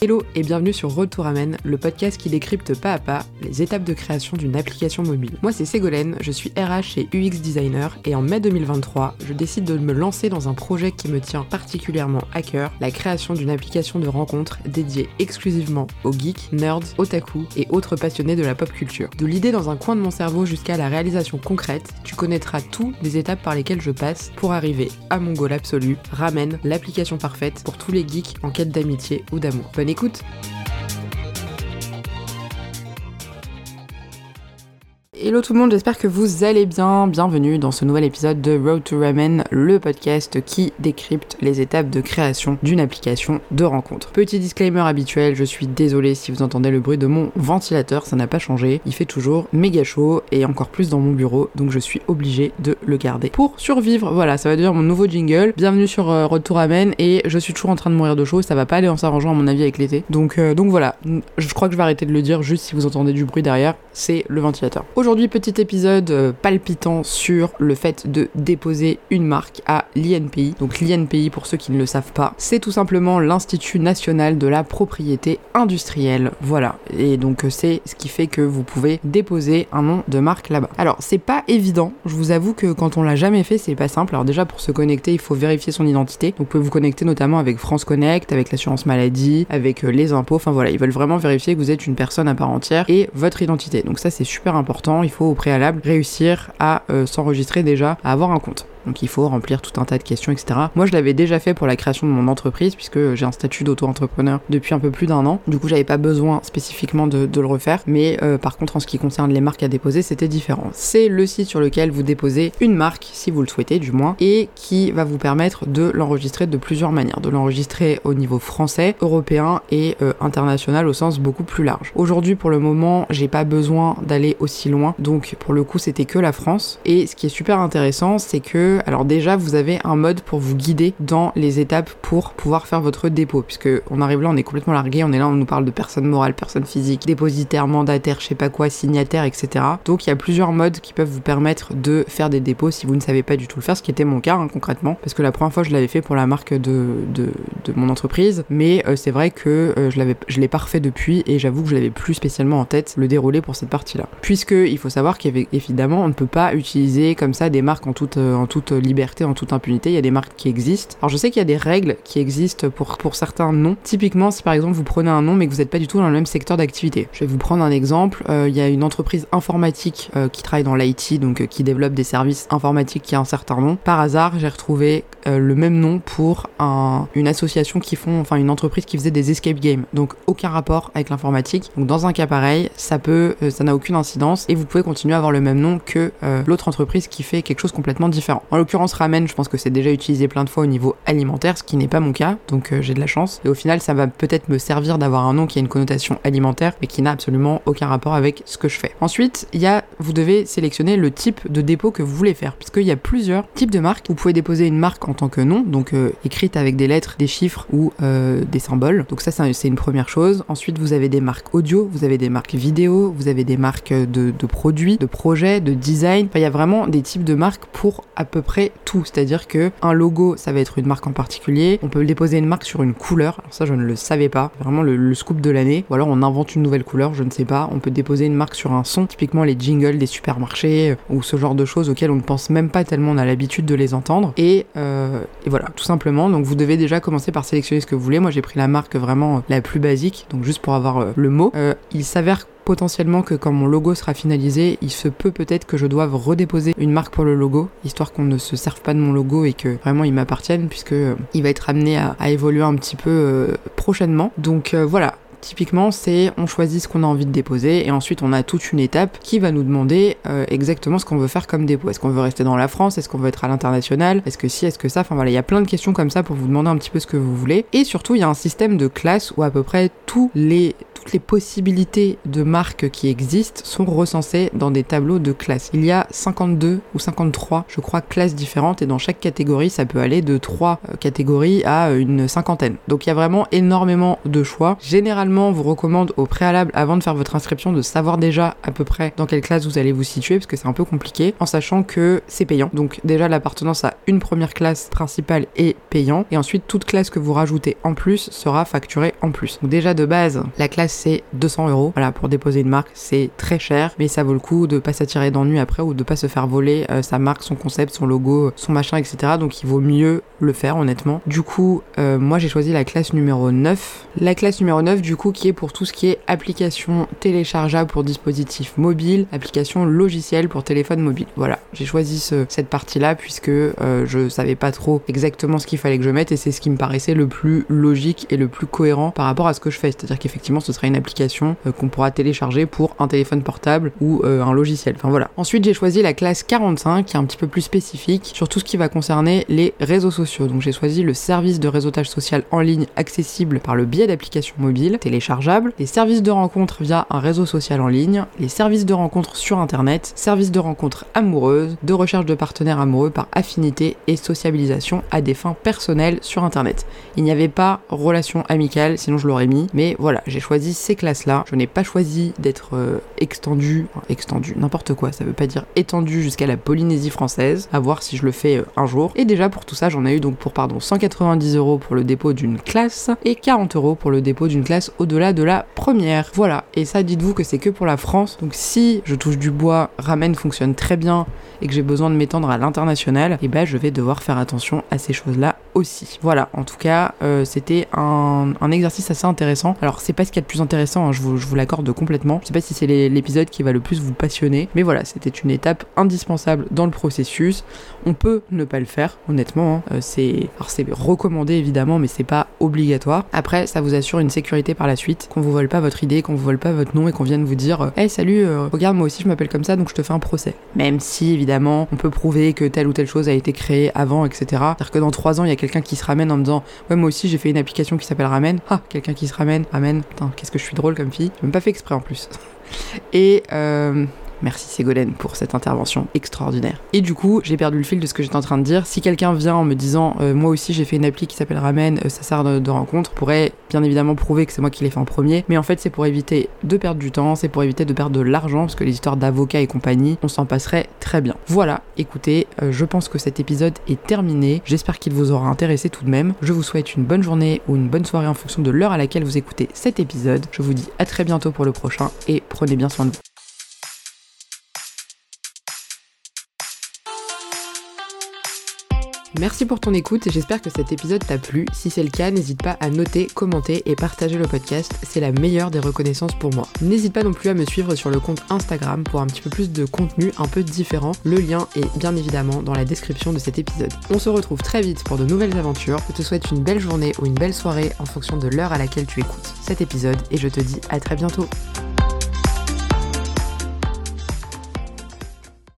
Hello et bienvenue sur Retour Amen, le podcast qui décrypte pas à pas les étapes de création d'une application mobile. Moi c'est Ségolène, je suis RH et UX designer et en mai 2023, je décide de me lancer dans un projet qui me tient particulièrement à cœur, la création d'une application de rencontre dédiée exclusivement aux geeks, nerds, otaku et autres passionnés de la pop culture. De l'idée dans un coin de mon cerveau jusqu'à la réalisation concrète, tu connaîtras toutes les étapes par lesquelles je passe pour arriver à mon goal absolu, Ramen, l'application parfaite pour tous les geeks en quête d'amitié ou d'amour écoute Hello tout le monde, j'espère que vous allez bien. Bienvenue dans ce nouvel épisode de Road to Ramen, le podcast qui décrypte les étapes de création d'une application de rencontre. Petit disclaimer habituel, je suis désolée si vous entendez le bruit de mon ventilateur, ça n'a pas changé. Il fait toujours méga chaud et encore plus dans mon bureau, donc je suis obligée de le garder. Pour survivre, voilà, ça va devenir mon nouveau jingle. Bienvenue sur euh, Road to Ramen et je suis toujours en train de mourir de chaud, ça va pas aller en s'arrangeant à mon avis avec l'été. Donc, euh, donc voilà, je crois que je vais arrêter de le dire juste si vous entendez du bruit derrière, c'est le ventilateur. Aujourd'hui, petit épisode euh, palpitant sur le fait de déposer une marque à l'INPI. Donc l'INPI, pour ceux qui ne le savent pas, c'est tout simplement l'Institut national de la propriété industrielle. Voilà. Et donc euh, c'est ce qui fait que vous pouvez déposer un nom de marque là-bas. Alors c'est pas évident. Je vous avoue que quand on l'a jamais fait, c'est pas simple. Alors déjà pour se connecter, il faut vérifier son identité. Donc vous pouvez vous connecter notamment avec France Connect, avec l'assurance maladie, avec euh, les impôts. Enfin voilà, ils veulent vraiment vérifier que vous êtes une personne à part entière et votre identité. Donc ça c'est super important. Il faut au préalable réussir à euh, s'enregistrer déjà, à avoir un compte. Donc il faut remplir tout un tas de questions, etc. Moi, je l'avais déjà fait pour la création de mon entreprise, puisque j'ai un statut d'auto-entrepreneur depuis un peu plus d'un an. Du coup, j'avais pas besoin spécifiquement de, le refaire. Mais euh, par contre, en ce qui concerne les marques à déposer, c'était différent. C'est le site sur lequel vous déposez une marque, si vous le souhaitez du moins, et qui va vous permettre de l'enregistrer de plusieurs manières. De l'enregistrer au niveau français, européen et euh, international au sens beaucoup plus large. Aujourd'hui, pour le moment, j'ai pas besoin d'aller aussi loin. Donc pour le coup, c'était que la France. Et ce qui est super intéressant, c'est que alors déjà vous avez un mode pour vous guider dans les étapes pour pouvoir faire votre dépôt, puisque on arrive là, on est complètement largué, on est là, on nous parle de personnes morales, personnes physiques, dépositaires, mandataires, je sais pas quoi, signataires, etc. Donc il y a plusieurs modes qui peuvent vous permettre de faire des dépôts si vous ne savez pas du tout le faire, ce qui était mon cas hein, concrètement, parce que la première fois je l'avais fait pour la marque de, mon entreprise, mais euh, c'est vrai que euh, je l'avais, l'ai pas refait depuis et j'avoue que je l'avais plus spécialement en tête le déroulé pour cette partie-là. Puisque il faut savoir qu'évidemment on ne peut pas utiliser comme ça des marques en toute, euh, en toute liberté, en toute impunité. Il y a des marques qui existent. Alors je sais qu'il y a des règles qui existent pour, certains noms. Typiquement, si par exemple vous prenez un nom mais que vous n'êtes pas du tout dans le même secteur d'activité. Je vais vous prendre un exemple. Euh, il y a une entreprise informatique euh, qui travaille dans l'IT, donc euh, qui développe des services informatiques qui a un certain nom. Par hasard, j'ai retrouvé le même nom pour un, une association qui font, enfin une entreprise qui faisait des escape games. Donc aucun rapport avec l'informatique. Donc dans un cas pareil, ça peut, ça n'a aucune incidence et vous pouvez continuer à avoir le même nom que l'autre entreprise qui fait quelque chose complètement différent. En l'occurrence ramen, je pense que c'est déjà utilisé plein de fois au niveau alimentaire, ce qui n'est pas mon cas, donc euh, j'ai de la chance. Et au final, ça va peut-être me servir d'avoir un nom qui a une connotation alimentaire, mais qui n'a absolument aucun rapport avec ce que je fais. Ensuite, il y a, vous devez sélectionner le type de dépôt que vous voulez faire, puisqu'il y a plusieurs types de marques. Vous pouvez déposer une marque en tant que nom, donc euh, écrite avec des lettres, des chiffres ou euh, des symboles. Donc ça, c'est une première chose. Ensuite, vous avez des marques audio, vous avez des marques vidéo, vous avez des marques de, de produits, de projets, de design. Enfin, il y a vraiment des types de marques pour à peu près tout c'est-à-dire que un logo, ça va être une marque en particulier. On peut déposer une marque sur une couleur. Alors ça, je ne le savais pas. Vraiment le, scoop de l'année. Ou alors on invente une nouvelle couleur, je ne sais pas. On peut déposer une marque sur un son, typiquement les jingles des supermarchés euh, ou ce genre de choses auxquelles on ne pense même pas tellement on a l'habitude de les entendre. Et, euh, voilà, tout simplement. Donc vous devez déjà commencer par sélectionner ce que vous voulez. Moi, j'ai pris la marque vraiment la plus basique, donc juste pour avoir euh, le mot. il s'avère potentiellement que quand mon logo sera finalisé, il se peut peut-être que je doive redéposer une marque pour le logo, histoire qu'on ne se serve pas de mon logo et que vraiment il m'appartienne, puisque euh, il va être amené à, évoluer un petit peu euh, prochainement. Donc euh, voilà, Typiquement, c'est on choisit ce qu'on a envie de déposer et ensuite on a toute une étape qui va nous demander euh, exactement ce qu'on veut faire comme dépôt. Est-ce qu'on veut rester dans la France? Est-ce qu'on veut être à l'international? Est-ce que si? Est-ce que ça? Enfin voilà, il y a plein de questions comme ça pour vous demander un petit peu ce que vous voulez. Et surtout, il y a un système de classe où à peu près tous les, toutes les possibilités de marques qui existent sont recensées dans des tableaux de classes. Il y a 52 ou 53, je crois, classes différentes et dans chaque catégorie, ça peut aller de 3 euh, catégories à une cinquantaine. Donc il y a vraiment énormément de choix. Généralement, on vous recommande au préalable, avant de faire votre inscription, de savoir déjà à peu près dans quelle classe vous allez vous situer parce que c'est un peu compliqué en sachant que c'est payant. Donc déjà l'appartenance à une première classe principale est payant et ensuite toute classe que vous rajoutez en plus sera facturée en plus. Donc déjà de base, la classe c'est 200 euros. Voilà, pour déposer une marque, c'est très cher, mais ça vaut le coup de pas s'attirer d'ennui après ou de pas se faire voler euh, sa marque, son concept, son logo, son machin, etc. Donc il vaut mieux le faire honnêtement. Du coup, euh, moi j'ai choisi la classe numéro 9. La classe numéro 9 du coup qui est pour tout ce qui est application téléchargeable pour dispositifs mobiles, application logicielle pour téléphone mobile. Voilà, j'ai choisi cette partie-là puisque euh, je savais pas trop exactement ce qu'il fallait que je mette et c'est ce qui me paraissait le plus logique et le plus cohérent par rapport à ce que je fais. C'est-à-dire qu'effectivement ce sera une application euh, qu'on pourra télécharger pour un téléphone portable ou euh, un logiciel. Enfin voilà. Ensuite j'ai choisi la classe 45 qui est un petit peu plus spécifique sur tout ce qui va concerner les réseaux sociaux. Donc j'ai choisi le service de réseautage social en ligne accessible par le biais d'applications mobiles téléchargeables, les services de rencontre via un réseau social en ligne, les services de rencontre sur internet, services de rencontre amoureuses, de recherche de partenaires amoureux par affinité et sociabilisation à des fins personnelles sur internet. Il n'y avait pas relation amicale, sinon je l'aurais mis, mais voilà, j'ai choisi ces classes-là. Je n'ai pas choisi d'être euh, extendu, extendu, n'importe quoi, ça veut pas dire étendu jusqu'à la Polynésie française, à voir si je le fais euh, un jour. Et déjà pour tout ça, j'en ai eu donc pour pardon 190 euros pour le dépôt d'une classe et 40 euros pour le dépôt d'une classe au-delà de la première. Voilà, et ça dites-vous que c'est que pour la France, donc si je touche du bois, Ramen fonctionne très bien et que j'ai besoin de m'étendre à l'international, et eh ben je vais devoir faire attention à ces choses-là Voilà, en tout cas, euh, c'était un, exercice assez intéressant. Alors, c'est pas ce qu'il y a de plus intéressant, hein, je vous, l'accorde complètement. Je sais pas si c'est l'épisode qui va le plus vous passionner, mais voilà, c'était une étape indispensable dans le processus. On peut ne pas le faire, honnêtement. Hein. Euh, c'est recommandé évidemment, mais c'est pas obligatoire. Après, ça vous assure une sécurité par la suite, qu'on vous vole pas votre idée, qu'on vous vole pas votre nom et qu'on vienne vous dire Hey, salut, euh, regarde, moi aussi je m'appelle comme ça, donc je te fais un procès. Même si, évidemment, on peut prouver que telle ou telle chose a été créée avant, etc. C'est-à-dire que dans trois ans, il y a quelqu'un qui se ramène en me disant Ouais, moi aussi j'ai fait une application qui s'appelle Ramen. Ah, quelqu'un qui se ramène, Ramen. Putain, qu'est-ce que je suis drôle comme fille. J'ai même pas fait exprès en plus. Et euh, Merci Ségolène pour cette intervention extraordinaire. Et du coup, j'ai perdu le fil de ce que j'étais en train de dire. Si quelqu'un vient en me disant euh, moi aussi j'ai fait une appli qui s'appelle Ramen, euh, ça sert de, rencontre, pourrait bien évidemment prouver que c'est moi qui l'ai fait en premier. Mais en fait, c'est pour éviter de perdre du temps, c'est pour éviter de perdre de l'argent, parce que les histoires d'avocats et compagnie, on s'en passerait très bien. Voilà, écoutez, euh, je pense que cet épisode est terminé. J'espère qu'il vous aura intéressé tout de même. Je vous souhaite une bonne journée ou une bonne soirée en fonction de l'heure à laquelle vous écoutez cet épisode. Je vous dis à très bientôt pour le prochain et prenez bien soin de vous. Merci pour ton écoute et j'espère que cet épisode t'a plu. Si c'est le cas, n'hésite pas à noter, commenter et partager le podcast, c'est la meilleure des reconnaissances pour moi. N'hésite pas non plus à me suivre sur le compte Instagram pour un petit peu plus de contenu un peu différent. Le lien est bien évidemment dans la description de cet épisode. On se retrouve très vite pour de nouvelles aventures. Je te souhaite une belle journée ou une belle soirée en fonction de l'heure à laquelle tu écoutes cet épisode et je te dis à très bientôt.